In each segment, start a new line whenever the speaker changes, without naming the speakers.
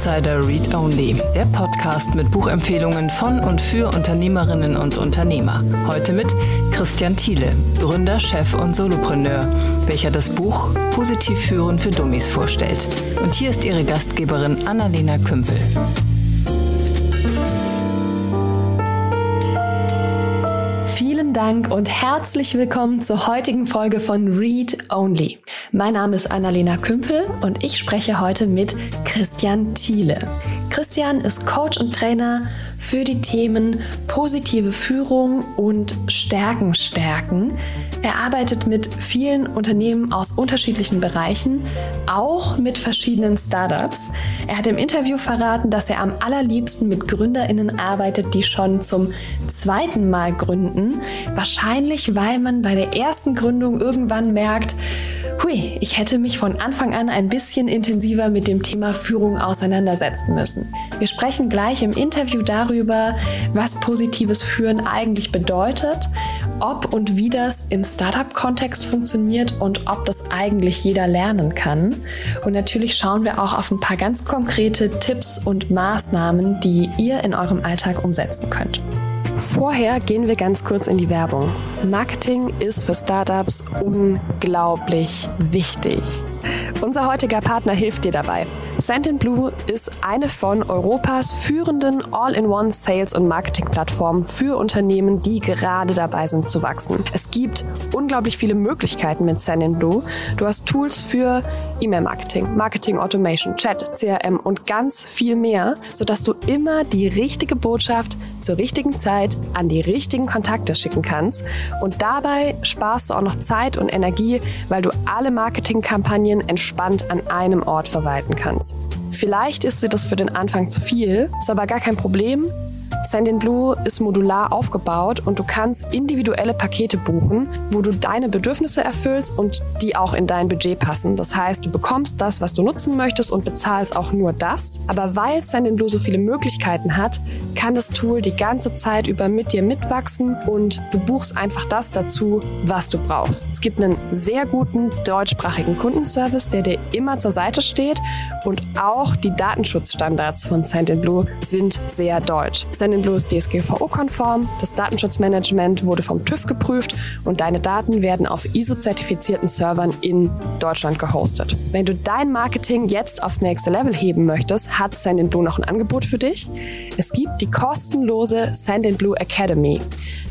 Insider Read Only, der Podcast mit Buchempfehlungen von und für Unternehmerinnen und Unternehmer. Heute mit Christian Thiele, Gründer, Chef und Solopreneur, welcher das Buch Positiv führen für Dummies vorstellt. Und hier ist Ihre Gastgeberin Annalena Kümpel.
Dank und herzlich willkommen zur heutigen Folge von Read Only. Mein Name ist Annalena Kümpel und ich spreche heute mit Christian Thiele. Christian ist Coach und Trainer für die Themen positive Führung und Stärken stärken. Er arbeitet mit vielen Unternehmen aus unterschiedlichen Bereichen, auch mit verschiedenen Startups. Er hat im Interview verraten, dass er am allerliebsten mit Gründerinnen arbeitet, die schon zum zweiten Mal gründen. Wahrscheinlich, weil man bei der ersten Gründung irgendwann merkt, hui, ich hätte mich von Anfang an ein bisschen intensiver mit dem Thema Führung auseinandersetzen müssen. Wir sprechen gleich im Interview darüber, was positives Führen eigentlich bedeutet, ob und wie das im Startup-Kontext funktioniert und ob das eigentlich jeder lernen kann. Und natürlich schauen wir auch auf ein paar ganz konkrete Tipps und Maßnahmen, die ihr in eurem Alltag umsetzen könnt. Vorher gehen wir ganz kurz in die Werbung. Marketing ist für Startups unglaublich wichtig. Unser heutiger Partner hilft dir dabei. Send Blue ist eine von Europas führenden All-in-One Sales- und Marketing-Plattformen für Unternehmen, die gerade dabei sind zu wachsen. Es gibt unglaublich viele Möglichkeiten mit Send Blue. Du hast Tools für E-Mail-Marketing, Marketing Automation, Chat, CRM und ganz viel mehr, sodass du immer die richtige Botschaft zur richtigen Zeit an die richtigen Kontakte schicken kannst. Und dabei sparst du auch noch Zeit und Energie, weil du alle Marketingkampagnen entspannt an einem Ort verwalten kannst. Vielleicht ist dir das für den Anfang zu viel, ist aber gar kein Problem. Send Blue ist modular aufgebaut und du kannst individuelle Pakete buchen, wo du deine Bedürfnisse erfüllst und die auch in dein Budget passen. Das heißt, du bekommst das, was du nutzen möchtest und bezahlst auch nur das. Aber weil Send Blue so viele Möglichkeiten hat, kann das Tool die ganze Zeit über mit dir mitwachsen und du buchst einfach das dazu, was du brauchst. Es gibt einen sehr guten deutschsprachigen Kundenservice, der dir immer zur Seite steht und auch die Datenschutzstandards von Send Blue sind sehr deutsch. Sendinblue ist DSGVO-konform, das Datenschutzmanagement wurde vom TÜV geprüft und deine Daten werden auf ISO-zertifizierten Servern in Deutschland gehostet. Wenn du dein Marketing jetzt aufs nächste Level heben möchtest, hat Sendinblue noch ein Angebot für dich. Es gibt die kostenlose Sendinblue Academy.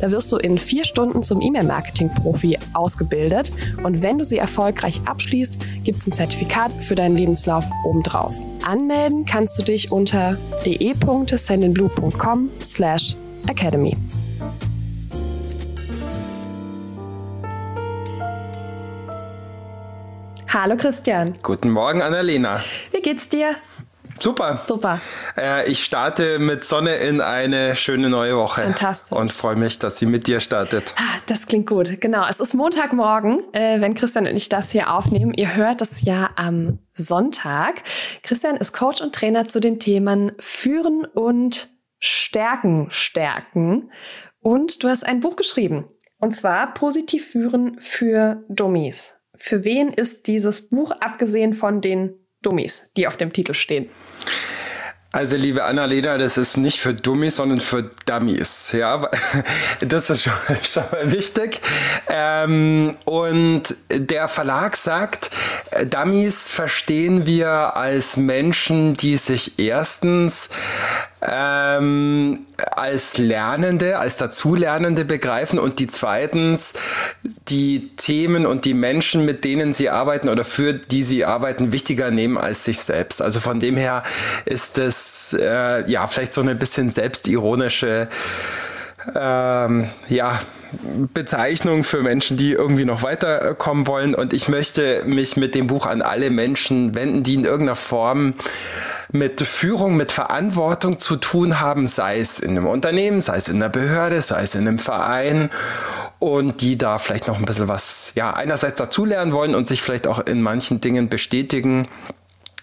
Da wirst du in vier Stunden zum E-Mail-Marketing-Profi ausgebildet und wenn du sie erfolgreich abschließt, gibt es ein Zertifikat für deinen Lebenslauf obendrauf. Anmelden kannst du dich unter de.sendinblue.com slash academy. Hallo Christian.
Guten Morgen, Annalena.
Wie geht's dir?
Super.
Super.
Äh, ich starte mit Sonne in eine schöne neue Woche.
Fantastisch.
Und freue mich, dass sie mit dir startet.
Ah, das klingt gut. Genau. Es ist Montagmorgen, äh, wenn Christian und ich das hier aufnehmen. Ihr hört das ja am Sonntag. Christian ist Coach und Trainer zu den Themen Führen und Stärken stärken. Und du hast ein Buch geschrieben. Und zwar Positiv führen für Dummies. Für wen ist dieses Buch, abgesehen von den Dummies, die auf dem Titel stehen?
Also, liebe Annalena, das ist nicht für Dummies, sondern für Dummies. Ja, das ist schon, schon mal wichtig. Ähm, und der Verlag sagt, Dummies verstehen wir als Menschen, die sich erstens ähm, als Lernende, als Dazulernende begreifen und die zweitens die Themen und die Menschen, mit denen sie arbeiten oder für die sie arbeiten, wichtiger nehmen als sich selbst. Also von dem her ist es äh, ja vielleicht so eine bisschen selbstironische ähm, ja, Bezeichnung für Menschen, die irgendwie noch weiterkommen wollen. Und ich möchte mich mit dem Buch an alle Menschen wenden, die in irgendeiner Form mit Führung, mit Verantwortung zu tun haben, sei es in einem Unternehmen, sei es in einer Behörde, sei es in einem Verein und die da vielleicht noch ein bisschen was, ja, einerseits dazulernen wollen und sich vielleicht auch in manchen Dingen bestätigen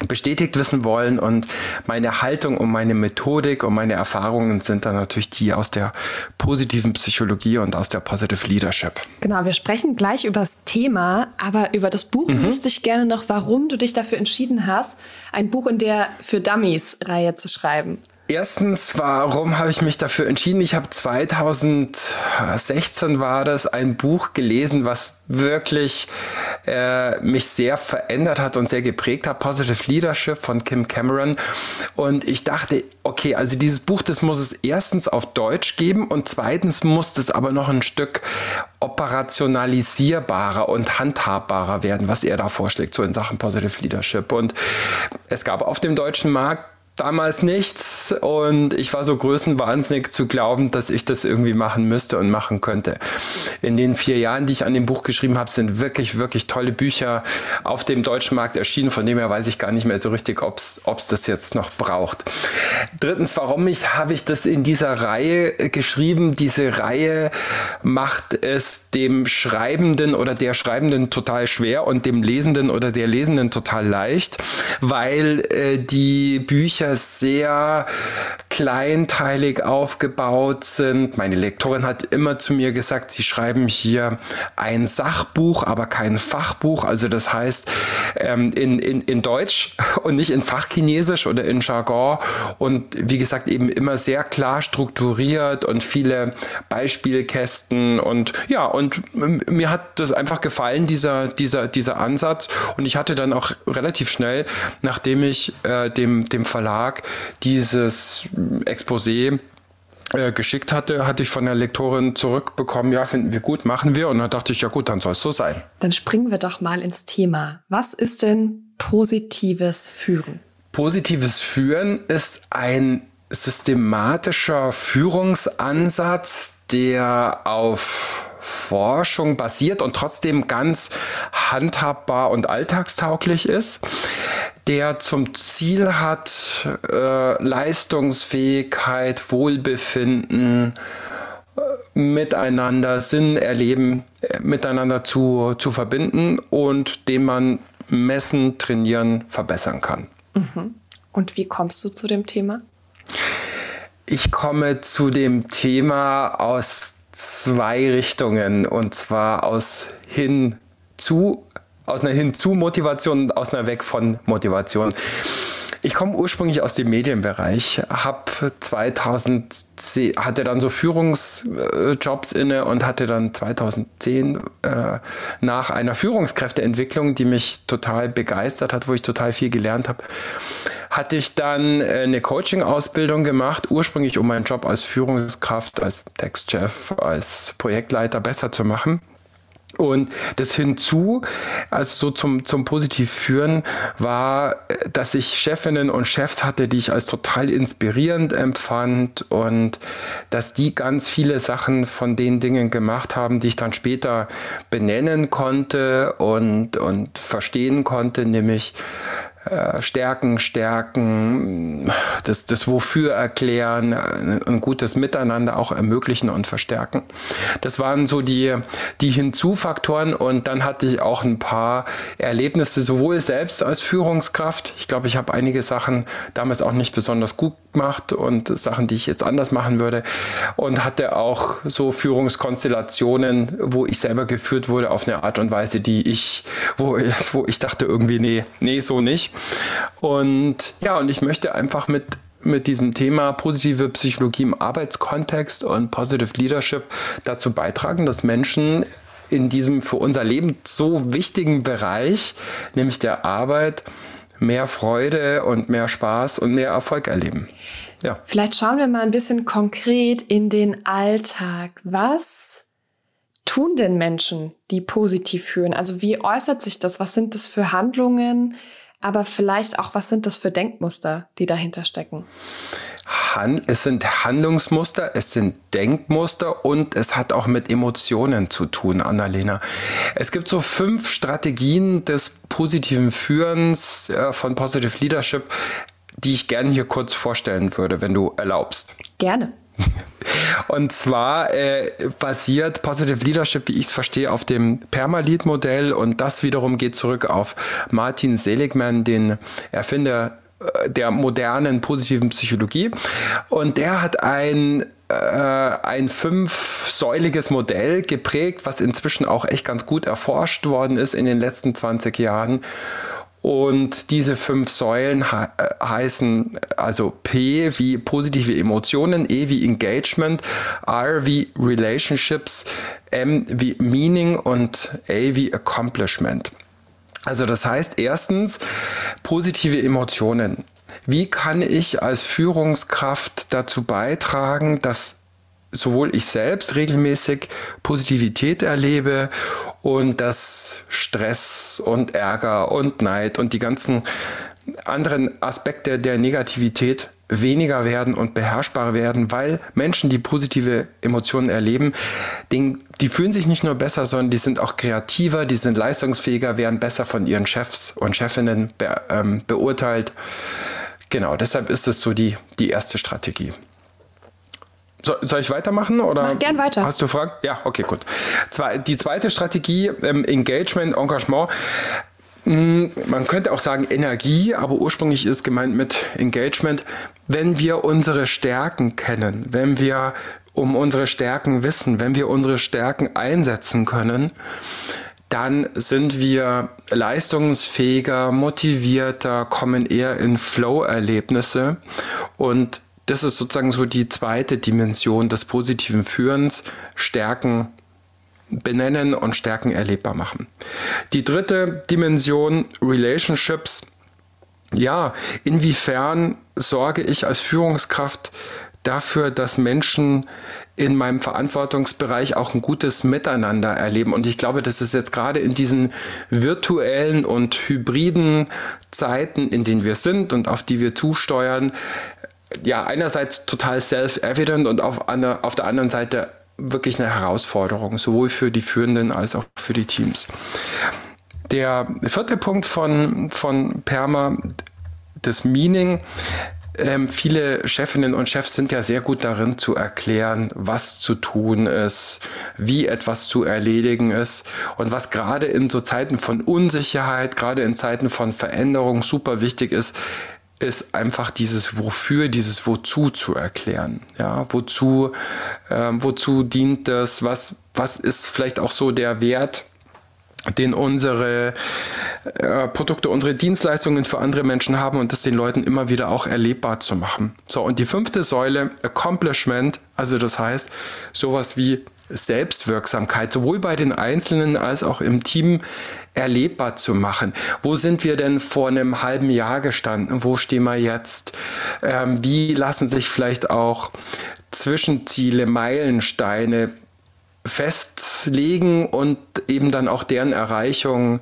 bestätigt wissen wollen und meine Haltung und meine Methodik und meine Erfahrungen sind dann natürlich die aus der positiven Psychologie und aus der Positive Leadership.
Genau, wir sprechen gleich über das Thema, aber über das Buch mhm. wüsste ich gerne noch, warum du dich dafür entschieden hast, ein Buch in der für Dummies Reihe zu schreiben.
Erstens, warum habe ich mich dafür entschieden? Ich habe 2016 war das ein Buch gelesen, was wirklich äh, mich sehr verändert hat und sehr geprägt hat. Positive Leadership von Kim Cameron. Und ich dachte, okay, also dieses Buch, das muss es erstens auf Deutsch geben und zweitens muss es aber noch ein Stück operationalisierbarer und handhabbarer werden, was er da vorschlägt, so in Sachen Positive Leadership. Und es gab auf dem deutschen Markt damals nichts und ich war so größenwahnsinnig zu glauben, dass ich das irgendwie machen müsste und machen könnte. In den vier Jahren, die ich an dem Buch geschrieben habe, sind wirklich, wirklich tolle Bücher auf dem deutschen Markt erschienen. Von dem her weiß ich gar nicht mehr so richtig, ob es das jetzt noch braucht. Drittens, warum ich, habe ich das in dieser Reihe geschrieben? Diese Reihe macht es dem Schreibenden oder der Schreibenden total schwer und dem Lesenden oder der Lesenden total leicht, weil äh, die Bücher Bücher sehr kleinteilig aufgebaut sind. Meine Lektorin hat immer zu mir gesagt, sie schreiben hier ein Sachbuch, aber kein Fachbuch. Also das heißt ähm, in, in, in Deutsch und nicht in Fachchinesisch oder in Jargon. Und wie gesagt, eben immer sehr klar strukturiert und viele Beispielkästen. Und ja, und mir hat das einfach gefallen, dieser, dieser, dieser Ansatz. Und ich hatte dann auch relativ schnell, nachdem ich äh, dem, dem Verlag Verlag dieses Exposé äh, geschickt hatte, hatte ich von der Lektorin zurückbekommen, ja, finden wir gut, machen wir. Und dann dachte ich, ja gut, dann soll es so sein.
Dann springen wir doch mal ins Thema. Was ist denn positives Führen?
Positives Führen ist ein systematischer Führungsansatz, der auf Forschung basiert und trotzdem ganz handhabbar und alltagstauglich ist der zum Ziel hat, äh, Leistungsfähigkeit, Wohlbefinden, äh, miteinander, Sinn erleben, äh, miteinander zu, zu verbinden und den man messen, trainieren, verbessern kann.
Mhm. Und wie kommst du zu dem Thema?
Ich komme zu dem Thema aus zwei Richtungen und zwar aus hin zu aus einer Hinzu-Motivation und aus einer Weg von Motivation. Ich komme ursprünglich aus dem Medienbereich, habe 2010, hatte dann so Führungsjobs inne und hatte dann 2010 äh, nach einer Führungskräfteentwicklung, die mich total begeistert hat, wo ich total viel gelernt habe, hatte ich dann äh, eine Coaching-Ausbildung gemacht, ursprünglich um meinen Job als Führungskraft, als Textchef, als Projektleiter besser zu machen. Und das hinzu, also so zum, zum positiv führen, war, dass ich Chefinnen und Chefs hatte, die ich als total inspirierend empfand und dass die ganz viele Sachen von den Dingen gemacht haben, die ich dann später benennen konnte und, und verstehen konnte, nämlich äh, stärken, stärken, das, das Wofür erklären, ein gutes Miteinander auch ermöglichen und verstärken. Das waren so die, die Hinzufaktoren und dann hatte ich auch ein paar Erlebnisse, sowohl selbst als Führungskraft. Ich glaube, ich habe einige Sachen damals auch nicht besonders gut gemacht und Sachen, die ich jetzt anders machen würde und hatte auch so Führungskonstellationen, wo ich selber geführt wurde auf eine Art und Weise, die ich, wo, wo ich dachte irgendwie, nee, nee, so nicht. Und ja, und ich möchte einfach mit mit diesem Thema positive Psychologie im Arbeitskontext und Positive Leadership dazu beitragen, dass Menschen in diesem für unser Leben so wichtigen Bereich, nämlich der Arbeit, mehr Freude und mehr Spaß und mehr Erfolg erleben.
Ja. Vielleicht schauen wir mal ein bisschen konkret in den Alltag. Was tun denn Menschen, die positiv fühlen? Also wie äußert sich das? Was sind das für Handlungen? Aber vielleicht auch, was sind das für Denkmuster, die dahinter stecken?
es sind Handlungsmuster, es sind Denkmuster und es hat auch mit Emotionen zu tun, Annalena. Es gibt so fünf Strategien des positiven Führens äh, von Positive Leadership, die ich gerne hier kurz vorstellen würde, wenn du erlaubst.
Gerne.
Und zwar äh, basiert Positive Leadership, wie ich es verstehe, auf dem Permalit-Modell und das wiederum geht zurück auf Martin Seligman, den Erfinder äh, der modernen positiven Psychologie. Und der hat ein äh, ein fünfsäuliges Modell geprägt, was inzwischen auch echt ganz gut erforscht worden ist in den letzten 20 Jahren. Und diese fünf Säulen he heißen also P wie positive Emotionen, E wie Engagement, R wie Relationships, M wie Meaning und A wie Accomplishment. Also das heißt erstens positive Emotionen. Wie kann ich als Führungskraft dazu beitragen, dass sowohl ich selbst regelmäßig Positivität erlebe und dass Stress und Ärger und Neid und die ganzen anderen Aspekte der Negativität weniger werden und beherrschbar werden, weil Menschen, die positive Emotionen erleben, die, die fühlen sich nicht nur besser, sondern die sind auch kreativer, die sind leistungsfähiger, werden besser von ihren Chefs und Chefinnen be, ähm, beurteilt. Genau, deshalb ist es so die, die erste Strategie. So, soll ich weitermachen? Oder
Mach gern weiter.
Hast du Fragen? Ja, okay, gut. die zweite Strategie, ähm, Engagement, Engagement. Hm, man könnte auch sagen Energie, aber ursprünglich ist gemeint mit Engagement, wenn wir unsere Stärken kennen, wenn wir um unsere Stärken wissen, wenn wir unsere Stärken einsetzen können, dann sind wir leistungsfähiger, motivierter, kommen eher in Flow-Erlebnisse und das ist sozusagen so die zweite Dimension des positiven Führens, Stärken benennen und Stärken erlebbar machen. Die dritte Dimension, Relationships. Ja, inwiefern sorge ich als Führungskraft dafür, dass Menschen in meinem Verantwortungsbereich auch ein gutes Miteinander erleben. Und ich glaube, das ist jetzt gerade in diesen virtuellen und hybriden Zeiten, in denen wir sind und auf die wir zusteuern, ja, einerseits total self-evident und auf, auf der anderen Seite wirklich eine Herausforderung, sowohl für die Führenden als auch für die Teams. Der vierte Punkt von, von Perma, das Meaning, ähm, viele Chefinnen und Chefs sind ja sehr gut darin zu erklären, was zu tun ist, wie etwas zu erledigen ist und was gerade in so Zeiten von Unsicherheit, gerade in Zeiten von Veränderung super wichtig ist, ist einfach dieses Wofür, dieses Wozu zu erklären. Ja, wozu, äh, wozu dient das? Was, was ist vielleicht auch so der Wert? den unsere äh, Produkte, unsere Dienstleistungen für andere Menschen haben und das den Leuten immer wieder auch erlebbar zu machen. So, und die fünfte Säule, Accomplishment, also das heißt sowas wie Selbstwirksamkeit, sowohl bei den Einzelnen als auch im Team erlebbar zu machen. Wo sind wir denn vor einem halben Jahr gestanden? Wo stehen wir jetzt? Ähm, wie lassen sich vielleicht auch Zwischenziele, Meilensteine festlegen und eben dann auch deren Erreichung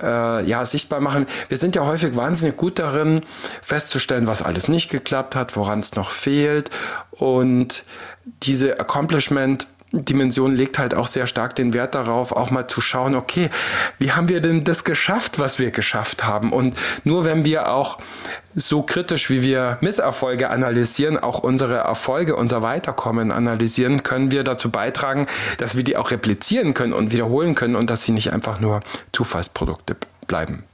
äh, ja, sichtbar machen. Wir sind ja häufig wahnsinnig gut darin, festzustellen, was alles nicht geklappt hat, woran es noch fehlt. Und diese Accomplishment Dimension legt halt auch sehr stark den Wert darauf, auch mal zu schauen, okay, wie haben wir denn das geschafft, was wir geschafft haben? Und nur wenn wir auch so kritisch, wie wir Misserfolge analysieren, auch unsere Erfolge, unser Weiterkommen analysieren, können wir dazu beitragen, dass wir die auch replizieren können und wiederholen können und dass sie nicht einfach nur Zufallsprodukte bleiben.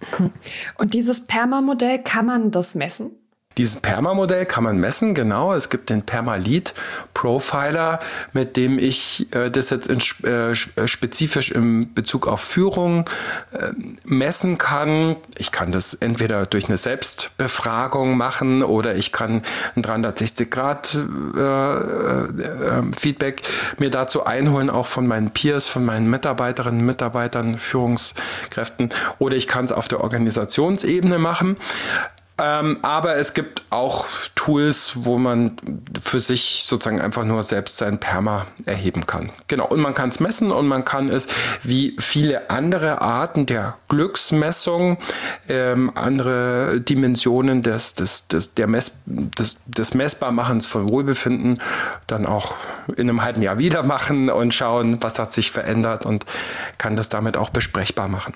Und dieses Perma-Modell, kann man das messen?
Dieses Perma-Modell kann man messen, genau. Es gibt den Permalit Profiler, mit dem ich äh, das jetzt in, äh, spezifisch im Bezug auf Führung äh, messen kann. Ich kann das entweder durch eine Selbstbefragung machen oder ich kann ein 360-Grad-Feedback äh, äh, mir dazu einholen, auch von meinen Peers, von meinen Mitarbeiterinnen, Mitarbeitern, Führungskräften. Oder ich kann es auf der Organisationsebene machen. Ähm, aber es gibt auch Tools, wo man für sich sozusagen einfach nur selbst sein Perma erheben kann. Genau. Und man kann es messen und man kann es wie viele andere Arten der Glücksmessung, ähm, andere Dimensionen des, des, des, der Mess, des, des Messbarmachens von Wohlbefinden dann auch in einem halben Jahr wieder machen und schauen, was hat sich verändert und kann das damit auch besprechbar machen.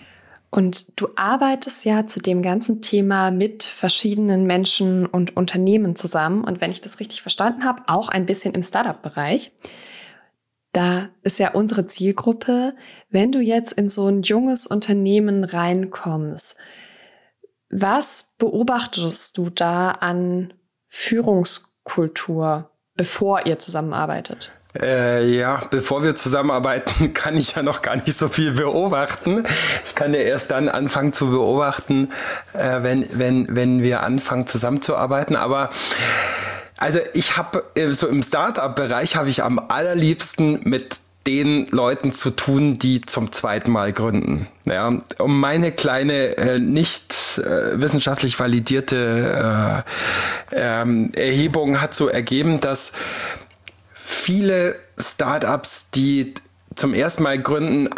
Und du arbeitest ja zu dem ganzen Thema mit verschiedenen Menschen und Unternehmen zusammen. Und wenn ich das richtig verstanden habe, auch ein bisschen im Startup-Bereich. Da ist ja unsere Zielgruppe, wenn du jetzt in so ein junges Unternehmen reinkommst, was beobachtest du da an Führungskultur, bevor ihr zusammenarbeitet?
Äh, ja, bevor wir zusammenarbeiten, kann ich ja noch gar nicht so viel beobachten. Ich kann ja erst dann anfangen zu beobachten, äh, wenn, wenn, wenn wir anfangen zusammenzuarbeiten. Aber also ich habe äh, so im Startup-Bereich habe ich am allerliebsten mit den Leuten zu tun, die zum zweiten Mal gründen. Ja, um meine kleine, äh, nicht äh, wissenschaftlich validierte äh, ähm, Erhebung hat so ergeben, dass viele Startups, die zum ersten Mal gründen,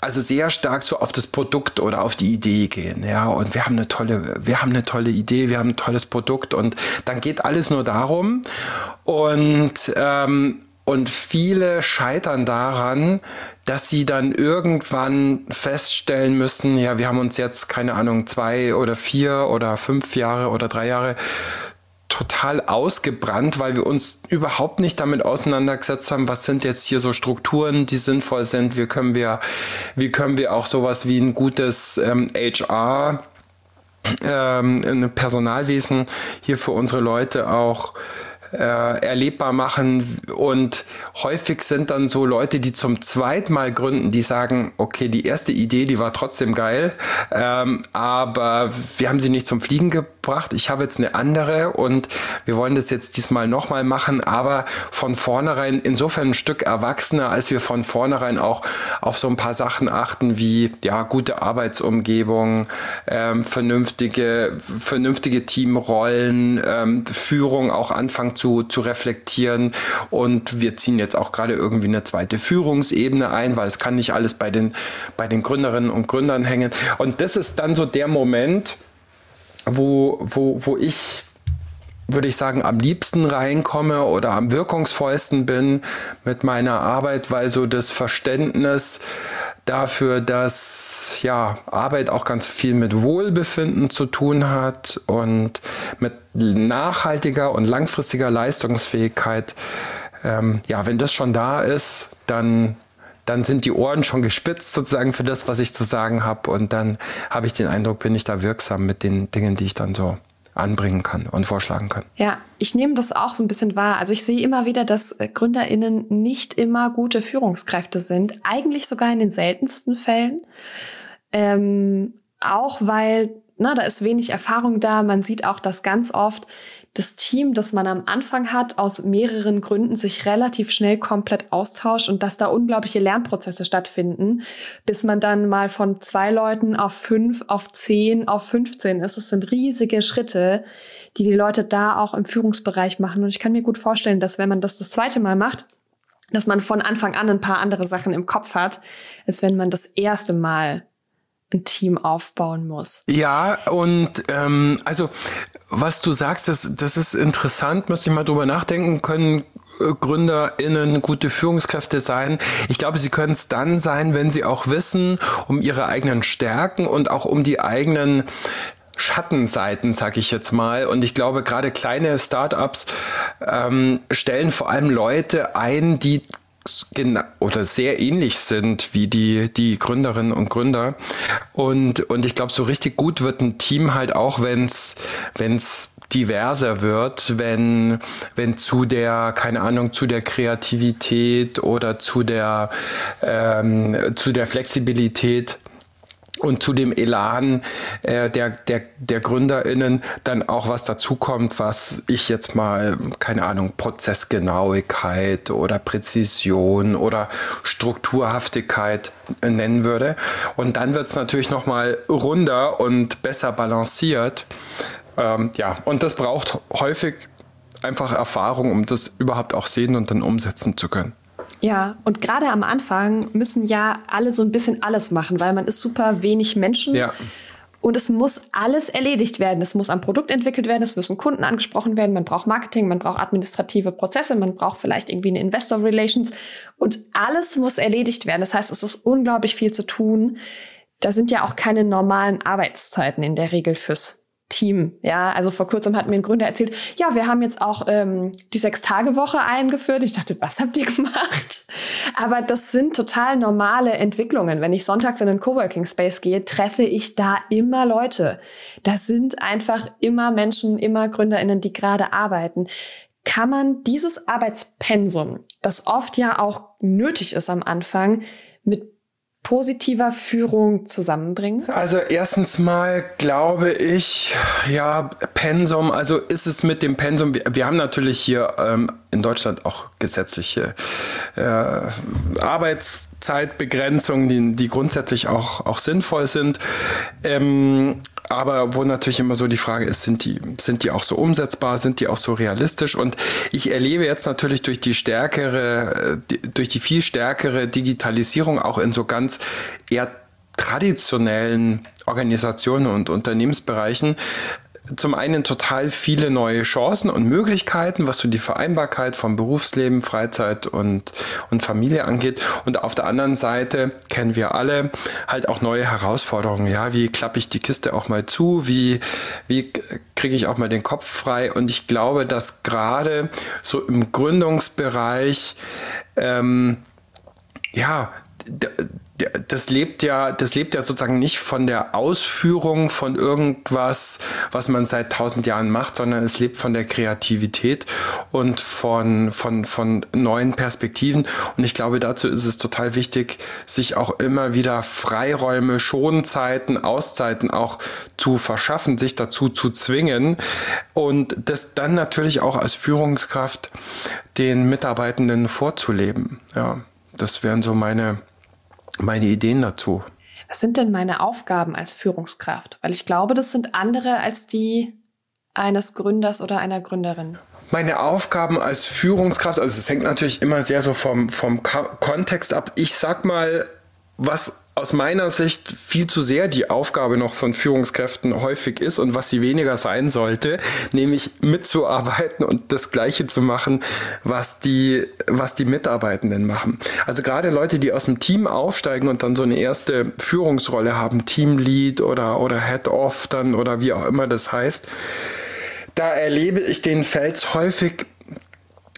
also sehr stark so auf das Produkt oder auf die Idee gehen. Ja, und wir haben eine tolle, wir haben eine tolle Idee, wir haben ein tolles Produkt und dann geht alles nur darum. Und, ähm, und viele scheitern daran, dass sie dann irgendwann feststellen müssen, ja, wir haben uns jetzt, keine Ahnung, zwei oder vier oder fünf Jahre oder drei Jahre total ausgebrannt, weil wir uns überhaupt nicht damit auseinandergesetzt haben, was sind jetzt hier so Strukturen, die sinnvoll sind, wie können wir, wie können wir auch sowas wie ein gutes ähm, HR ähm, ein Personalwesen hier für unsere Leute auch äh, erlebbar machen. Und häufig sind dann so Leute, die zum zweiten Mal gründen, die sagen, okay, die erste Idee, die war trotzdem geil, ähm, aber wir haben sie nicht zum Fliegen gebracht. Ich habe jetzt eine andere und wir wollen das jetzt diesmal nochmal machen, aber von vornherein insofern ein Stück erwachsener, als wir von vornherein auch auf so ein paar Sachen achten wie ja gute Arbeitsumgebung, ähm, vernünftige, vernünftige Teamrollen, ähm, Führung auch anfangen zu, zu reflektieren. Und wir ziehen jetzt auch gerade irgendwie eine zweite Führungsebene ein, weil es kann nicht alles bei den, bei den Gründerinnen und Gründern hängen. Und das ist dann so der Moment, wo, wo, wo ich würde ich sagen, am liebsten reinkomme oder am wirkungsvollsten bin mit meiner Arbeit, weil so das Verständnis dafür, dass ja, Arbeit auch ganz viel mit Wohlbefinden zu tun hat und mit nachhaltiger und langfristiger Leistungsfähigkeit. Ähm, ja, wenn das schon da ist, dann dann sind die Ohren schon gespitzt sozusagen für das, was ich zu sagen habe. Und dann habe ich den Eindruck, bin ich da wirksam mit den Dingen, die ich dann so anbringen kann und vorschlagen kann.
Ja, ich nehme das auch so ein bisschen wahr. Also ich sehe immer wieder, dass äh, GründerInnen nicht immer gute Führungskräfte sind. Eigentlich sogar in den seltensten Fällen. Ähm, auch weil, na, da ist wenig Erfahrung da. Man sieht auch, dass ganz oft das Team, das man am Anfang hat, aus mehreren Gründen sich relativ schnell komplett austauscht und dass da unglaubliche Lernprozesse stattfinden, bis man dann mal von zwei Leuten auf fünf, auf zehn, auf 15 ist. Es sind riesige Schritte, die die Leute da auch im Führungsbereich machen. Und ich kann mir gut vorstellen, dass wenn man das das zweite Mal macht, dass man von Anfang an ein paar andere Sachen im Kopf hat, als wenn man das erste Mal ein Team aufbauen muss.
Ja, und ähm, also was du sagst, das, das ist interessant, müsste ich mal drüber nachdenken können. Äh, GründerInnen gute Führungskräfte sein. Ich glaube, sie können es dann sein, wenn sie auch wissen um ihre eigenen Stärken und auch um die eigenen Schattenseiten, sag ich jetzt mal. Und ich glaube, gerade kleine Startups ähm, stellen vor allem Leute ein, die genau oder sehr ähnlich sind wie die, die Gründerinnen und Gründer. Und, und ich glaube, so richtig gut wird ein Team halt auch, wenn es diverser wird, wenn, wenn zu der, keine Ahnung, zu der Kreativität oder zu der, ähm, zu der Flexibilität und zu dem Elan äh, der, der, der GründerInnen dann auch was dazukommt, was ich jetzt mal, keine Ahnung, Prozessgenauigkeit oder Präzision oder Strukturhaftigkeit nennen würde. Und dann wird es natürlich nochmal runder und besser balanciert. Ähm, ja, und das braucht häufig einfach Erfahrung, um das überhaupt auch sehen und dann umsetzen zu können.
Ja, und gerade am Anfang müssen ja alle so ein bisschen alles machen, weil man ist super wenig Menschen. Ja. Und es muss alles erledigt werden. Es muss am Produkt entwickelt werden, es müssen Kunden angesprochen werden, man braucht Marketing, man braucht administrative Prozesse, man braucht vielleicht irgendwie eine Investor Relations und alles muss erledigt werden. Das heißt, es ist unglaublich viel zu tun. da sind ja auch keine normalen Arbeitszeiten in der Regel fürs Team. Ja, also vor kurzem hat mir ein Gründer erzählt, ja, wir haben jetzt auch ähm, die Sechs-Tage-Woche eingeführt. Ich dachte, was habt ihr gemacht? Aber das sind total normale Entwicklungen. Wenn ich sonntags in einen Coworking Space gehe, treffe ich da immer Leute. Da sind einfach immer Menschen, immer GründerInnen, die gerade arbeiten. Kann man dieses Arbeitspensum, das oft ja auch nötig ist am Anfang, mit positiver Führung zusammenbringen?
Also erstens mal glaube ich, ja, Pensum, also ist es mit dem Pensum, wir, wir haben natürlich hier ähm, in Deutschland auch gesetzliche äh, Arbeitszeitbegrenzungen, die, die grundsätzlich auch, auch sinnvoll sind. Ähm, aber wo natürlich immer so die Frage ist, sind die, sind die auch so umsetzbar, sind die auch so realistisch? Und ich erlebe jetzt natürlich durch die stärkere, durch die viel stärkere Digitalisierung auch in so ganz eher traditionellen Organisationen und Unternehmensbereichen, zum einen total viele neue Chancen und Möglichkeiten, was so die Vereinbarkeit von Berufsleben, Freizeit und, und Familie angeht. Und auf der anderen Seite kennen wir alle halt auch neue Herausforderungen. Ja, wie klappe ich die Kiste auch mal zu? Wie, wie kriege ich auch mal den Kopf frei? Und ich glaube, dass gerade so im Gründungsbereich, ähm, ja, das lebt ja, das lebt ja sozusagen nicht von der Ausführung von irgendwas, was man seit tausend Jahren macht, sondern es lebt von der Kreativität und von, von, von neuen Perspektiven. Und ich glaube, dazu ist es total wichtig, sich auch immer wieder Freiräume, Schonzeiten, Auszeiten auch zu verschaffen, sich dazu zu zwingen und das dann natürlich auch als Führungskraft den Mitarbeitenden vorzuleben. Ja, das wären so meine meine Ideen dazu.
Was sind denn meine Aufgaben als Führungskraft? Weil ich glaube, das sind andere als die eines Gründers oder einer Gründerin.
Meine Aufgaben als Führungskraft, also es hängt natürlich immer sehr so vom, vom Kontext ab. Ich sag mal, was aus meiner Sicht viel zu sehr die Aufgabe noch von Führungskräften häufig ist und was sie weniger sein sollte, nämlich mitzuarbeiten und das Gleiche zu machen, was die, was die Mitarbeitenden machen. Also gerade Leute, die aus dem Team aufsteigen und dann so eine erste Führungsrolle haben, Teamlead oder, oder Head-Off dann oder wie auch immer das heißt, da erlebe ich den Fels häufig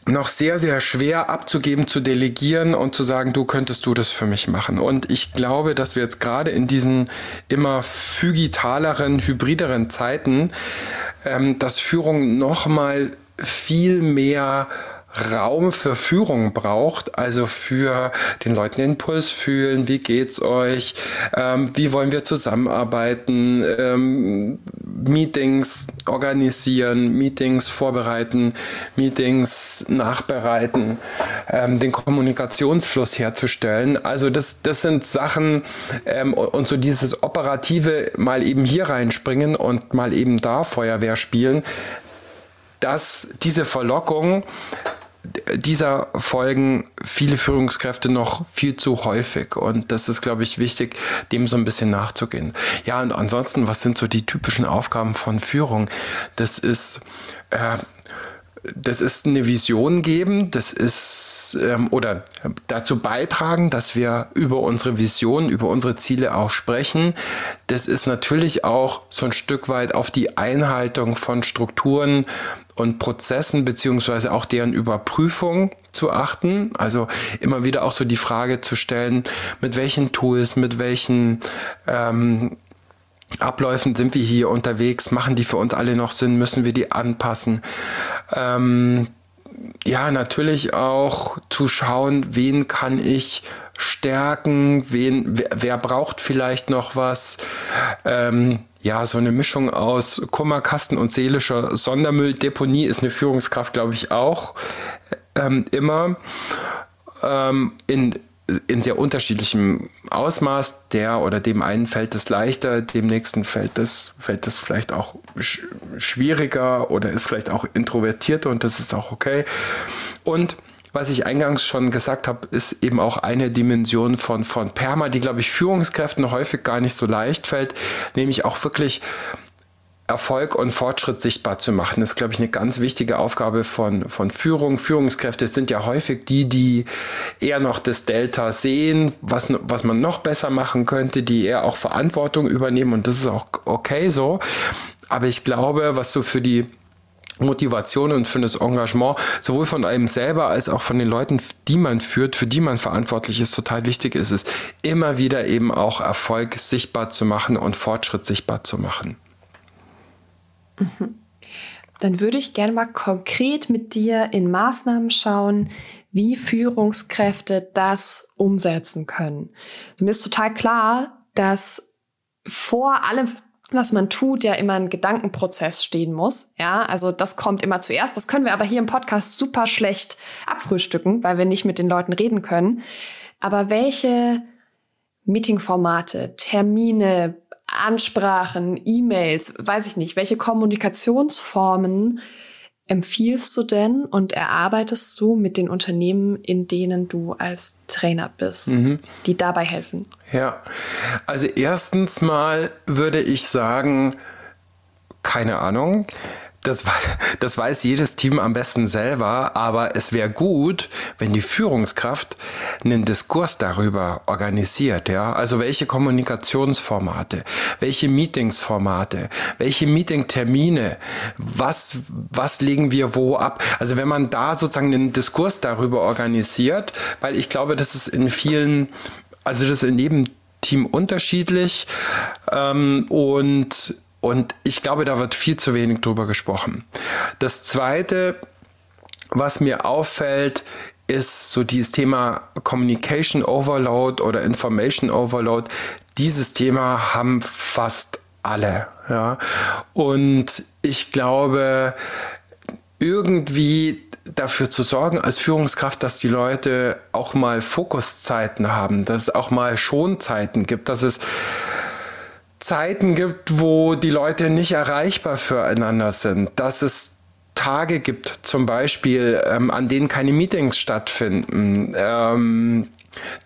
noch sehr, sehr schwer abzugeben, zu delegieren und zu sagen, du könntest du das für mich machen. Und ich glaube, dass wir jetzt gerade in diesen immer phygitaleren, hybrideren Zeiten, ähm, dass Führung nochmal viel mehr Raum für Führung braucht, also für den Leuten den Puls fühlen, wie geht's euch, ähm, wie wollen wir zusammenarbeiten, ähm, Meetings organisieren, Meetings vorbereiten, Meetings nachbereiten, ähm, den Kommunikationsfluss herzustellen. Also das, das sind Sachen ähm, und so dieses operative mal eben hier reinspringen und mal eben da Feuerwehr spielen, dass diese Verlockung dieser folgen viele Führungskräfte noch viel zu häufig. Und das ist, glaube ich, wichtig, dem so ein bisschen nachzugehen. Ja, und ansonsten, was sind so die typischen Aufgaben von Führung? Das ist, äh, das ist eine Vision geben, das ist ähm, oder dazu beitragen, dass wir über unsere Vision, über unsere Ziele auch sprechen. Das ist natürlich auch so ein Stück weit auf die Einhaltung von Strukturen und Prozessen beziehungsweise auch deren Überprüfung zu achten. Also immer wieder auch so die Frage zu stellen, mit welchen Tools, mit welchen ähm, Abläufen sind wir hier unterwegs? Machen die für uns alle noch Sinn? Müssen wir die anpassen? Ähm, ja, natürlich auch zu schauen, wen kann ich stärken, wen, wer, wer braucht vielleicht noch was. Ähm, ja, so eine Mischung aus Kummerkasten und seelischer Sondermülldeponie ist eine Führungskraft, glaube ich, auch ähm, immer. Ähm, in, in sehr unterschiedlichem Ausmaß. Der oder dem einen fällt es leichter, dem nächsten fällt es fällt es vielleicht auch sch schwieriger oder ist vielleicht auch introvertierter und das ist auch okay. Und was ich eingangs schon gesagt habe, ist eben auch eine Dimension von, von Perma, die, glaube ich, Führungskräften häufig gar nicht so leicht fällt, nämlich auch wirklich Erfolg und Fortschritt sichtbar zu machen. Das ist, glaube ich, eine ganz wichtige Aufgabe von, von Führung. Führungskräfte sind ja häufig die, die eher noch das Delta sehen, was, was man noch besser machen könnte, die eher auch Verantwortung übernehmen und das ist auch okay so. Aber ich glaube, was so für die Motivation und für das Engagement sowohl von einem selber als auch von den Leuten, die man führt, für die man verantwortlich ist, total wichtig ist es, immer wieder eben auch Erfolg sichtbar zu machen und Fortschritt sichtbar zu machen.
Mhm. Dann würde ich gerne mal konkret mit dir in Maßnahmen schauen, wie Führungskräfte das umsetzen können. Also mir ist total klar, dass vor allem, was man tut, ja immer ein Gedankenprozess stehen muss. Ja, also das kommt immer zuerst. Das können wir aber hier im Podcast super schlecht abfrühstücken, weil wir nicht mit den Leuten reden können. Aber welche Meetingformate, Termine, Ansprachen, E-Mails, weiß ich nicht, welche Kommunikationsformen empfiehlst du denn und erarbeitest du mit den Unternehmen, in denen du als Trainer bist, mhm. die dabei helfen?
Ja, also erstens mal würde ich sagen, keine Ahnung. Das, das weiß jedes Team am besten selber, aber es wäre gut, wenn die Führungskraft einen Diskurs darüber organisiert. Ja? Also welche Kommunikationsformate, welche Meetingsformate, welche Meetingtermine, was, was legen wir wo ab. Also wenn man da sozusagen einen Diskurs darüber organisiert, weil ich glaube, das ist in vielen, also das ist in jedem Team unterschiedlich ähm, und und ich glaube, da wird viel zu wenig drüber gesprochen. Das Zweite, was mir auffällt, ist so dieses Thema Communication Overload oder Information Overload. Dieses Thema haben fast alle. Ja? Und ich glaube, irgendwie dafür zu sorgen als Führungskraft, dass die Leute auch mal Fokuszeiten haben, dass es auch mal Schonzeiten gibt, dass es Zeiten gibt, wo die Leute nicht erreichbar füreinander sind, dass es Tage gibt, zum Beispiel, ähm, an denen keine Meetings stattfinden. Ähm,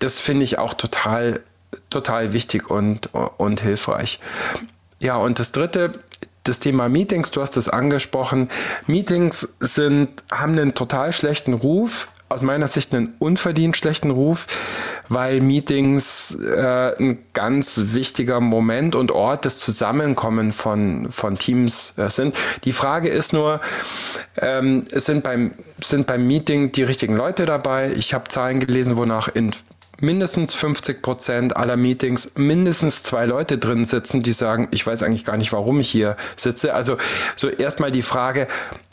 das finde ich auch total, total wichtig und, und hilfreich. Ja, und das Dritte, das Thema Meetings, du hast es angesprochen. Meetings sind, haben einen total schlechten Ruf aus meiner Sicht einen unverdient schlechten Ruf, weil Meetings äh, ein ganz wichtiger Moment und Ort des Zusammenkommens von, von Teams äh, sind. Die Frage ist nur, ähm, sind, beim, sind beim Meeting die richtigen Leute dabei? Ich habe Zahlen gelesen, wonach in mindestens 50 Prozent aller Meetings mindestens zwei Leute drin sitzen, die sagen, ich weiß eigentlich gar nicht, warum ich hier sitze. Also so erstmal die Frage,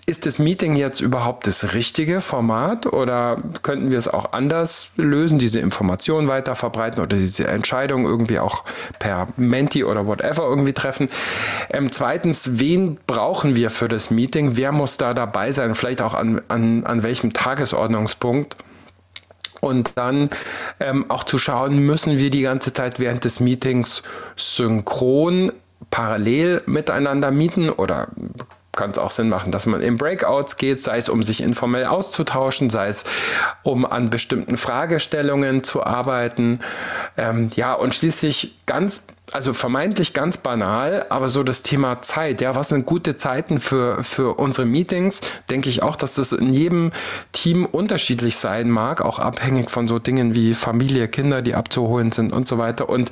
ist das Meeting jetzt überhaupt das richtige Format oder könnten wir es auch anders lösen, diese Informationen weiter verbreiten oder diese Entscheidung irgendwie auch per Menti oder whatever irgendwie treffen? Ähm, zweitens, wen brauchen wir für das Meeting? Wer muss da dabei sein? Vielleicht auch an, an, an welchem Tagesordnungspunkt? Und dann ähm, auch zu schauen, müssen wir die ganze Zeit während des Meetings synchron parallel miteinander mieten oder kann es auch Sinn machen, dass man in Breakouts geht, sei es um sich informell auszutauschen, sei es um an bestimmten Fragestellungen zu arbeiten. Ähm, ja, und schließlich ganz also vermeintlich ganz banal, aber so das Thema Zeit, ja, was sind gute Zeiten für, für unsere Meetings, denke ich auch, dass das in jedem Team unterschiedlich sein mag, auch abhängig von so Dingen wie Familie, Kinder, die abzuholen sind und so weiter. Und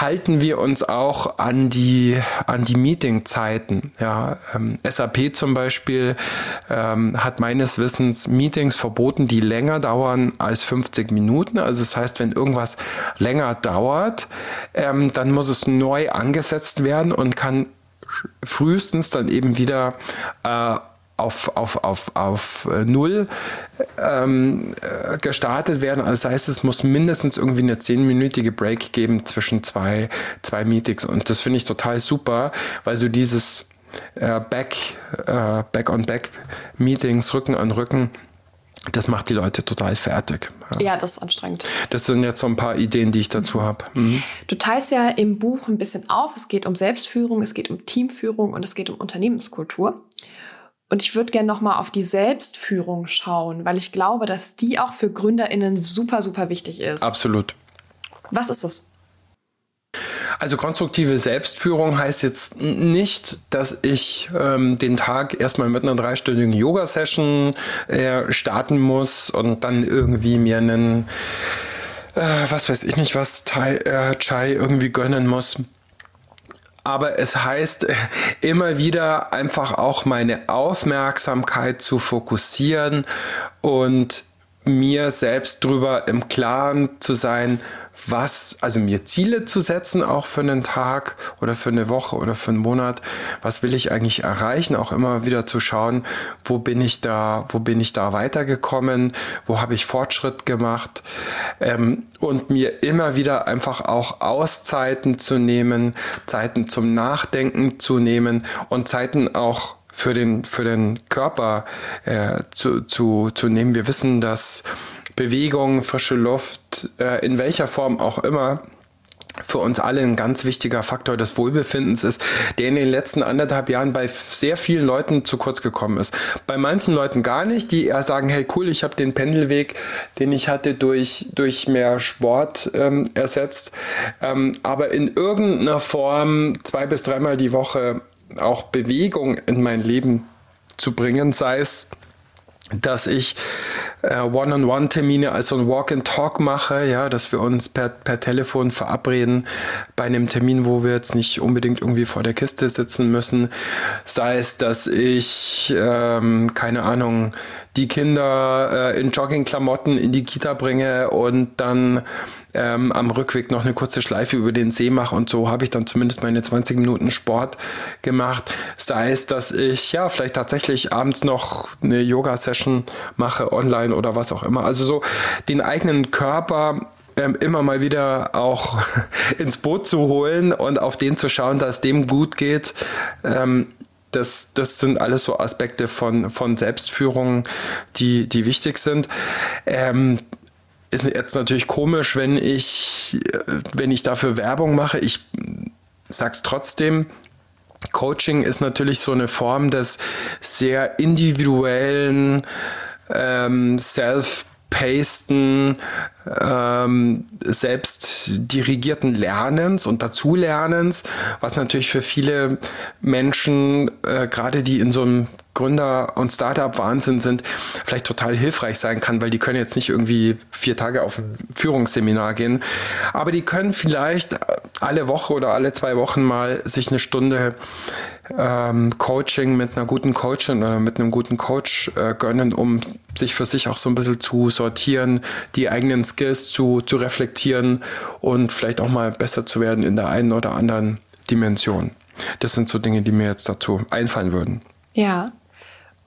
halten wir uns auch an die, an die Meetingzeiten. Ja, ähm, SAP zum Beispiel ähm, hat meines Wissens Meetings verboten, die länger dauern als 50 Minuten. Also das heißt, wenn irgendwas länger dauert, ähm, dann muss es neu angesetzt werden und kann frühestens dann eben wieder äh, auf, auf, auf, auf äh, Null ähm, äh, gestartet werden. Also das heißt, es muss mindestens irgendwie eine zehnminütige Break geben zwischen zwei, zwei Meetings. Und das finde ich total super, weil so dieses äh, Back, äh, Back-on-Back-Meetings, Rücken an Rücken, das macht die Leute total fertig.
Ja. ja, das ist anstrengend.
Das sind jetzt so ein paar Ideen, die ich dazu habe. Mhm.
Du teilst ja im Buch ein bisschen auf. Es geht um Selbstführung, es geht um Teamführung und es geht um Unternehmenskultur. Und ich würde gerne nochmal auf die Selbstführung schauen, weil ich glaube, dass die auch für GründerInnen super, super wichtig ist.
Absolut.
Was ist das?
Also konstruktive Selbstführung heißt jetzt nicht, dass ich ähm, den Tag erstmal mit einer dreistündigen Yoga-Session äh, starten muss und dann irgendwie mir einen, äh, was weiß ich nicht, was Thai, äh, Chai irgendwie gönnen muss. Aber es heißt immer wieder einfach auch meine Aufmerksamkeit zu fokussieren und mir selbst drüber im Klaren zu sein, was, also mir Ziele zu setzen, auch für einen Tag oder für eine Woche oder für einen Monat, was will ich eigentlich erreichen, auch immer wieder zu schauen, wo bin ich da, wo bin ich da weitergekommen, wo habe ich Fortschritt gemacht ähm, und mir immer wieder einfach auch Auszeiten zu nehmen, Zeiten zum Nachdenken zu nehmen und Zeiten auch für den, für den Körper äh, zu, zu, zu nehmen. Wir wissen, dass Bewegung, frische Luft, äh, in welcher Form auch immer, für uns alle ein ganz wichtiger Faktor des Wohlbefindens ist, der in den letzten anderthalb Jahren bei sehr vielen Leuten zu kurz gekommen ist. Bei manchen Leuten gar nicht, die eher sagen, hey cool, ich habe den Pendelweg, den ich hatte, durch, durch mehr Sport ähm, ersetzt. Ähm, aber in irgendeiner Form zwei bis dreimal die Woche auch Bewegung in mein Leben zu bringen, sei es dass ich äh, One-on-One-Termine, also ein Walk-and-Talk mache, ja, dass wir uns per, per Telefon verabreden bei einem Termin, wo wir jetzt nicht unbedingt irgendwie vor der Kiste sitzen müssen. Sei es, dass ich, ähm, keine Ahnung, die Kinder äh, in Joggingklamotten in die Kita bringe und dann ähm, am Rückweg noch eine kurze Schleife über den See mache und so habe ich dann zumindest meine 20 Minuten Sport gemacht. Sei es, dass ich ja vielleicht tatsächlich abends noch eine Yoga-Session mache online oder was auch immer. Also so den eigenen Körper ähm, immer mal wieder auch ins Boot zu holen und auf den zu schauen, dass dem gut geht. Das, das sind alles so Aspekte von, von Selbstführung, die, die wichtig sind. Ähm, ist jetzt natürlich komisch, wenn ich, wenn ich dafür Werbung mache. Ich sag's trotzdem. Coaching ist natürlich so eine Form des sehr individuellen ähm, Self- pasten, ähm, selbst dirigierten Lernens und Dazulernens, was natürlich für viele Menschen, äh, gerade die in so einem Gründer- und Startup-Wahnsinn sind, vielleicht total hilfreich sein kann, weil die können jetzt nicht irgendwie vier Tage auf ein Führungsseminar gehen, aber die können vielleicht alle Woche oder alle zwei Wochen mal sich eine Stunde ähm, Coaching mit einer guten Coachin oder mit einem guten Coach äh, gönnen, um sich für sich auch so ein bisschen zu sortieren, die eigenen Skills zu, zu reflektieren und vielleicht auch mal besser zu werden in der einen oder anderen Dimension. Das sind so Dinge, die mir jetzt dazu einfallen würden.
Ja,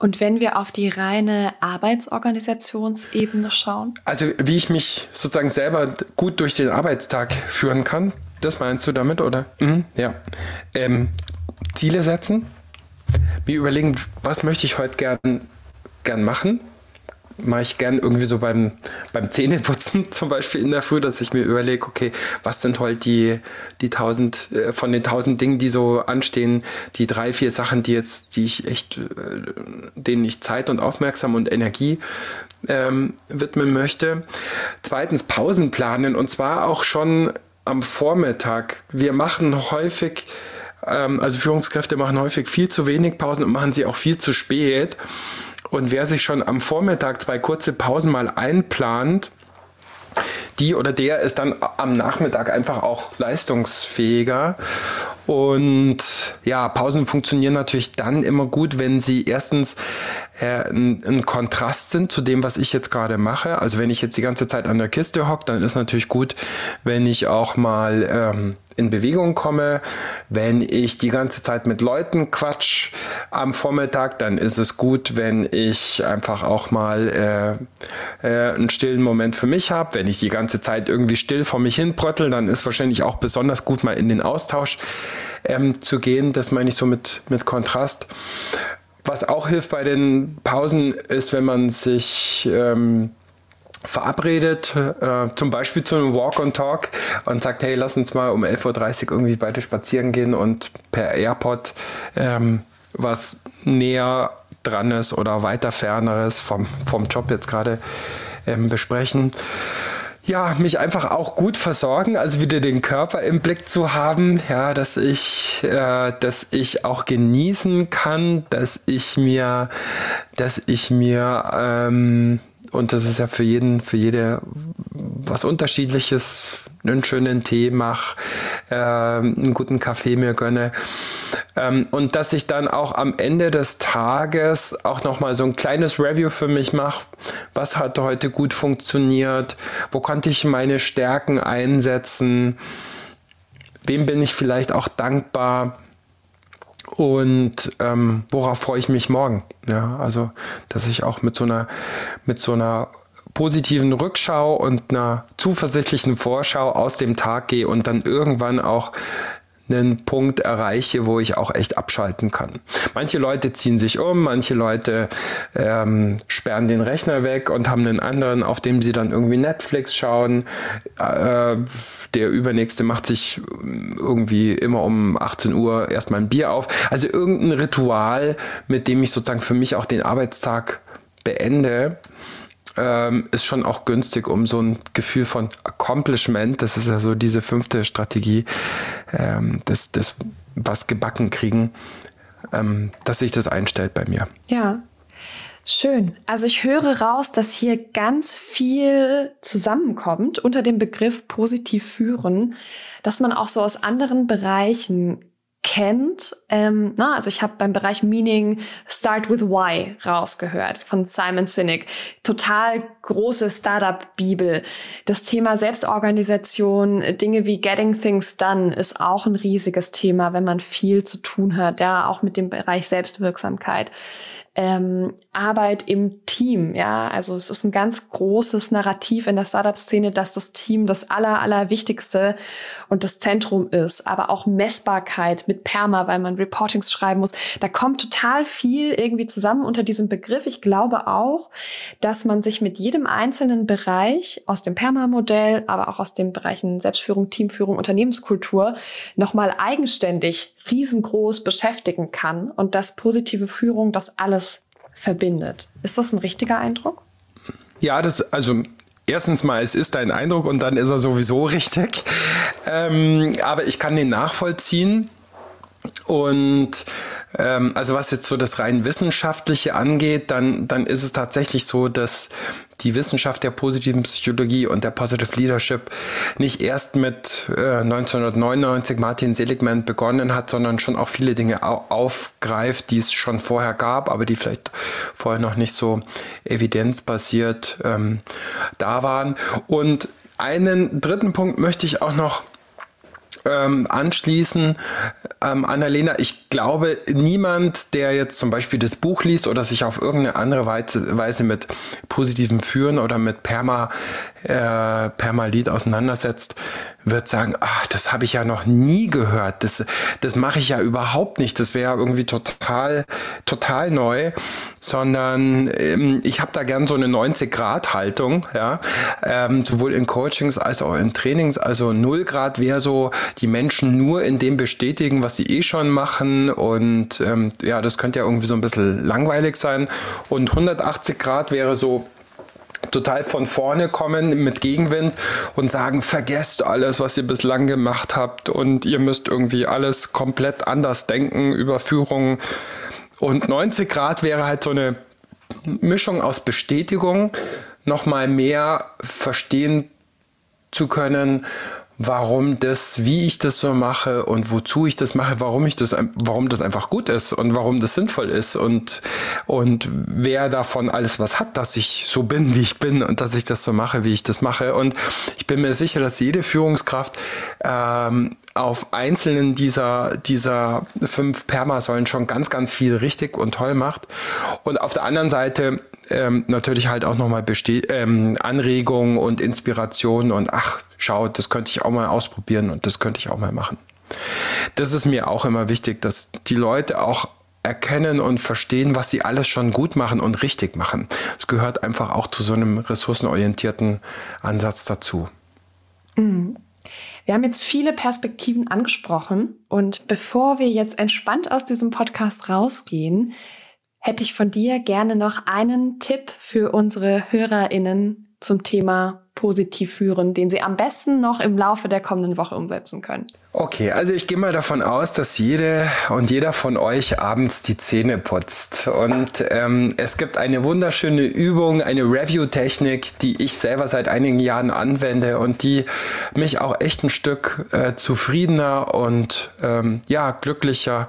und wenn wir auf die reine Arbeitsorganisationsebene schauen?
Also wie ich mich sozusagen selber gut durch den Arbeitstag führen kann, das meinst du damit, oder? Mhm, ja. Ähm, Ziele setzen, mir überlegen, was möchte ich heute gern, gern machen mache ich gern irgendwie so beim, beim Zähneputzen zum Beispiel in der Früh, dass ich mir überlege, okay, was sind heute die, die tausend, äh, von den tausend Dingen, die so anstehen, die drei, vier Sachen, die jetzt, die ich echt, äh, denen ich Zeit und Aufmerksam und Energie ähm, widmen möchte. Zweitens Pausen planen und zwar auch schon am Vormittag. Wir machen häufig also Führungskräfte machen häufig viel zu wenig Pausen und machen sie auch viel zu spät. Und wer sich schon am Vormittag zwei kurze Pausen mal einplant, die oder der ist dann am Nachmittag einfach auch leistungsfähiger. Und ja, Pausen funktionieren natürlich dann immer gut, wenn sie erstens äh, ein, ein, Kontrast sind zu dem, was ich jetzt gerade mache. Also wenn ich jetzt die ganze Zeit an der Kiste hocke, dann ist natürlich gut, wenn ich auch mal ähm, in Bewegung komme. Wenn ich die ganze Zeit mit Leuten quatsch am Vormittag, dann ist es gut, wenn ich einfach auch mal äh, äh, einen stillen Moment für mich habe. Wenn ich die ganze Zeit irgendwie still vor mich hin bröttel, dann ist wahrscheinlich auch besonders gut, mal in den Austausch ähm, zu gehen. Das meine ich so mit, mit Kontrast. Was auch hilft bei den Pausen ist, wenn man sich ähm, verabredet, äh, zum Beispiel zu einem Walk and Talk und sagt, hey, lass uns mal um 11.30 Uhr irgendwie beide spazieren gehen und per AirPod ähm, was näher dran ist oder weiter ferneres vom, vom Job jetzt gerade ähm, besprechen. ja, mich einfach auch gut versorgen, also wieder den Körper im Blick zu haben, ja, dass ich, äh, dass ich auch genießen kann, dass ich mir, dass ich mir, ähm, und das ist ja für jeden, für jede was Unterschiedliches, einen schönen Tee mache, äh, einen guten Kaffee mir gönne. Ähm, und dass ich dann auch am Ende des Tages auch nochmal so ein kleines Review für mich mache. Was hat heute gut funktioniert? Wo konnte ich meine Stärken einsetzen? Wem bin ich vielleicht auch dankbar? Und ähm, worauf freue ich mich morgen? Ja, also, dass ich auch mit so einer, mit so einer positiven Rückschau und einer zuversichtlichen Vorschau aus dem Tag gehe und dann irgendwann auch einen Punkt erreiche, wo ich auch echt abschalten kann. Manche Leute ziehen sich um, manche Leute ähm, sperren den Rechner weg und haben einen anderen, auf dem sie dann irgendwie Netflix schauen. Äh, der übernächste macht sich irgendwie immer um 18 Uhr erstmal ein Bier auf. Also irgendein Ritual, mit dem ich sozusagen für mich auch den Arbeitstag beende ähm, ist schon auch günstig, um so ein Gefühl von Accomplishment, das ist ja so diese fünfte Strategie, ähm, das, das was gebacken kriegen, ähm, dass sich das einstellt bei mir.
Ja. Schön. Also ich höre raus, dass hier ganz viel zusammenkommt unter dem Begriff positiv führen, dass man auch so aus anderen Bereichen kennt. Ähm, na, also ich habe beim Bereich Meaning Start with Why rausgehört von Simon Sinek. Total große Startup-Bibel. Das Thema Selbstorganisation, Dinge wie Getting Things Done ist auch ein riesiges Thema, wenn man viel zu tun hat, ja, auch mit dem Bereich Selbstwirksamkeit ähm, Arbeit im Team. Ja, also es ist ein ganz großes Narrativ in der Startup-Szene, dass das Team das aller, aller Wichtigste und das Zentrum ist, aber auch Messbarkeit mit Perma, weil man Reportings schreiben muss. Da kommt total viel irgendwie zusammen unter diesem Begriff. Ich glaube auch, dass man sich mit jedem einzelnen Bereich aus dem Perma-Modell, aber auch aus den Bereichen Selbstführung, Teamführung, Unternehmenskultur nochmal eigenständig riesengroß beschäftigen kann und dass positive Führung das alles verbindet. Ist das ein richtiger Eindruck?
Ja, das, also erstens mal, es ist dein Eindruck und dann ist er sowieso richtig. Ähm, aber ich kann den nachvollziehen. Und ähm, also was jetzt so das rein wissenschaftliche angeht, dann, dann ist es tatsächlich so, dass die Wissenschaft der positiven Psychologie und der Positive Leadership nicht erst mit äh, 1999 Martin Seligman begonnen hat, sondern schon auch viele Dinge au aufgreift, die es schon vorher gab, aber die vielleicht vorher noch nicht so evidenzbasiert ähm, da waren. Und einen dritten Punkt möchte ich auch noch ähm, anschließen, ähm, Annalena, ich glaube, niemand, der jetzt zum Beispiel das Buch liest oder sich auf irgendeine andere Weise, mit positivem Führen oder mit Perma, äh, Permalit auseinandersetzt, wird sagen, ach, das habe ich ja noch nie gehört. Das, das mache ich ja überhaupt nicht. Das wäre irgendwie total, total neu. Sondern ähm, ich habe da gern so eine 90-Grad-Haltung, ja. Ähm, sowohl in Coachings als auch in Trainings. Also 0 Grad wäre so, die Menschen nur in dem bestätigen, was sie eh schon machen. Und ähm, ja, das könnte ja irgendwie so ein bisschen langweilig sein. Und 180 Grad wäre so, total von vorne kommen mit Gegenwind und sagen, vergesst alles, was ihr bislang gemacht habt und ihr müsst irgendwie alles komplett anders denken über Führung. Und 90 Grad wäre halt so eine Mischung aus Bestätigung, nochmal mehr verstehen zu können, warum das, wie ich das so mache und wozu ich das mache, warum ich das, warum das einfach gut ist und warum das sinnvoll ist und, und wer davon alles was hat, dass ich so bin, wie ich bin und dass ich das so mache, wie ich das mache. Und ich bin mir sicher, dass jede Führungskraft ähm, auf einzelnen dieser, dieser fünf Permasäulen schon ganz, ganz viel richtig und toll macht. Und auf der anderen Seite ähm, natürlich halt auch nochmal ähm, Anregungen und Inspirationen und ach, schau, das könnte ich auch mal ausprobieren und das könnte ich auch mal machen. Das ist mir auch immer wichtig, dass die Leute auch erkennen und verstehen, was sie alles schon gut machen und richtig machen. Es gehört einfach auch zu so einem ressourcenorientierten Ansatz dazu.
Mhm. Wir haben jetzt viele Perspektiven angesprochen und bevor wir jetzt entspannt aus diesem Podcast rausgehen, hätte ich von dir gerne noch einen Tipp für unsere HörerInnen zum Thema positiv führen, den Sie am besten noch im Laufe der kommenden Woche umsetzen können?
Okay, also ich gehe mal davon aus, dass jede und jeder von euch abends die Zähne putzt. Und ähm, es gibt eine wunderschöne Übung, eine Review-Technik, die ich selber seit einigen Jahren anwende und die mich auch echt ein Stück äh, zufriedener und ähm, ja, glücklicher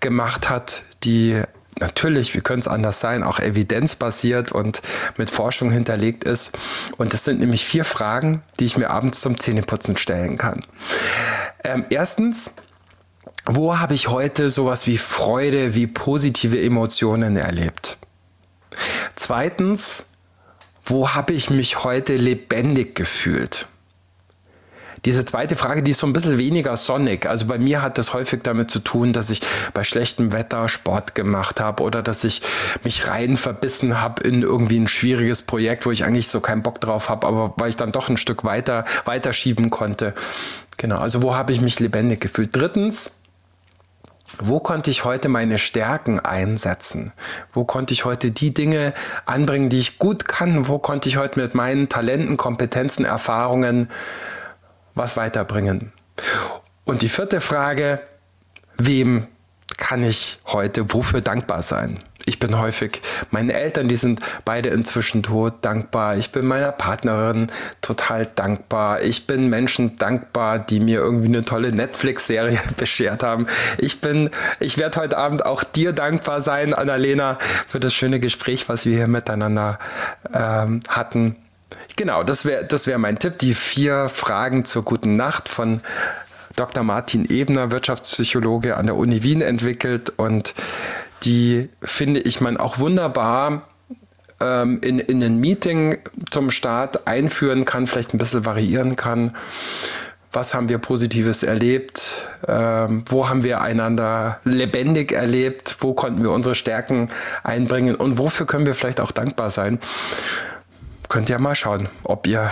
gemacht hat, die natürlich, wie könnte es anders sein, auch evidenzbasiert und mit Forschung hinterlegt ist. Und es sind nämlich vier Fragen, die ich mir abends zum Zähneputzen stellen kann. Ähm, erstens, wo habe ich heute sowas wie Freude, wie positive Emotionen erlebt? Zweitens, wo habe ich mich heute lebendig gefühlt? Diese zweite Frage, die ist so ein bisschen weniger sonnig. Also bei mir hat das häufig damit zu tun, dass ich bei schlechtem Wetter Sport gemacht habe oder dass ich mich rein verbissen habe in irgendwie ein schwieriges Projekt, wo ich eigentlich so keinen Bock drauf habe, aber weil ich dann doch ein Stück weiter weiterschieben konnte. Genau, also wo habe ich mich lebendig gefühlt? Drittens, wo konnte ich heute meine Stärken einsetzen? Wo konnte ich heute die Dinge anbringen, die ich gut kann? Wo konnte ich heute mit meinen Talenten, Kompetenzen, Erfahrungen was weiterbringen. Und die vierte Frage, wem kann ich heute wofür dankbar sein? Ich bin häufig meinen Eltern, die sind beide inzwischen tot, dankbar. Ich bin meiner Partnerin total dankbar. Ich bin Menschen dankbar, die mir irgendwie eine tolle Netflix-Serie beschert haben. Ich bin, ich werde heute Abend auch dir dankbar sein, Annalena, für das schöne Gespräch, was wir hier miteinander ähm, hatten. Genau, das wäre das wär mein Tipp. Die vier Fragen zur guten Nacht von Dr. Martin Ebner, Wirtschaftspsychologe an der Uni Wien entwickelt und die finde ich man auch wunderbar ähm, in, in ein Meeting zum Start einführen kann, vielleicht ein bisschen variieren kann. Was haben wir Positives erlebt? Ähm, wo haben wir einander lebendig erlebt? Wo konnten wir unsere Stärken einbringen? Und wofür können wir vielleicht auch dankbar sein? Könnt ihr mal schauen, ob ihr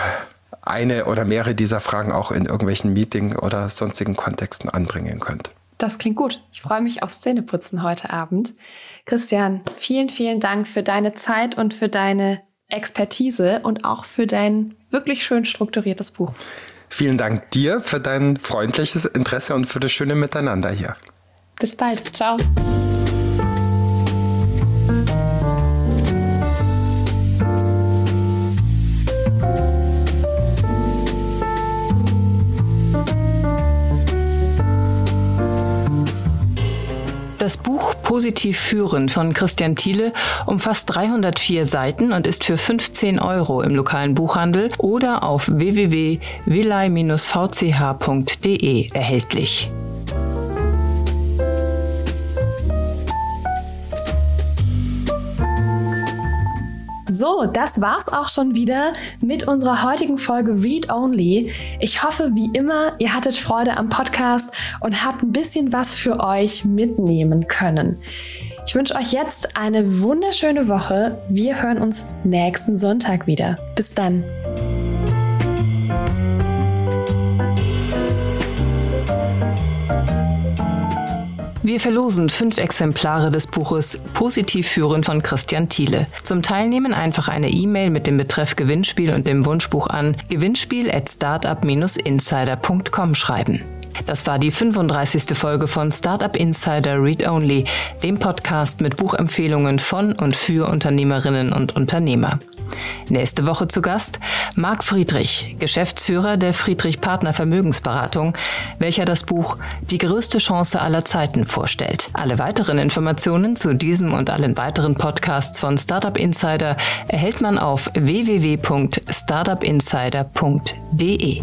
eine oder mehrere dieser Fragen auch in irgendwelchen Meeting oder sonstigen Kontexten anbringen könnt.
Das klingt gut. Ich freue mich aufs Zähneputzen heute Abend. Christian, vielen, vielen Dank für deine Zeit und für deine Expertise und auch für dein wirklich schön strukturiertes Buch.
Vielen Dank dir für dein freundliches Interesse und für das schöne Miteinander hier.
Bis bald. Ciao.
Das Buch Positiv führen von Christian Thiele umfasst 304 Seiten und ist für 15 Euro im lokalen Buchhandel oder auf www.willei-vch.de erhältlich.
So, das war's auch schon wieder mit unserer heutigen Folge Read Only. Ich hoffe, wie immer, ihr hattet Freude am Podcast und habt ein bisschen was für euch mitnehmen können. Ich wünsche euch jetzt eine wunderschöne Woche. Wir hören uns nächsten Sonntag wieder. Bis dann.
Wir verlosen fünf Exemplare des Buches Positiv führen von Christian Thiele. Zum Teilnehmen einfach eine E-Mail mit dem Betreff Gewinnspiel und dem Wunschbuch an gewinnspiel at startup-insider.com schreiben. Das war die 35. Folge von Startup Insider Read Only, dem Podcast mit Buchempfehlungen von und für Unternehmerinnen und Unternehmer. Nächste Woche zu Gast Marc Friedrich, Geschäftsführer der Friedrich Partner Vermögensberatung, welcher das Buch Die größte Chance aller Zeiten vorstellt. Alle weiteren Informationen zu diesem und allen weiteren Podcasts von Startup Insider erhält man auf www.startupinsider.de.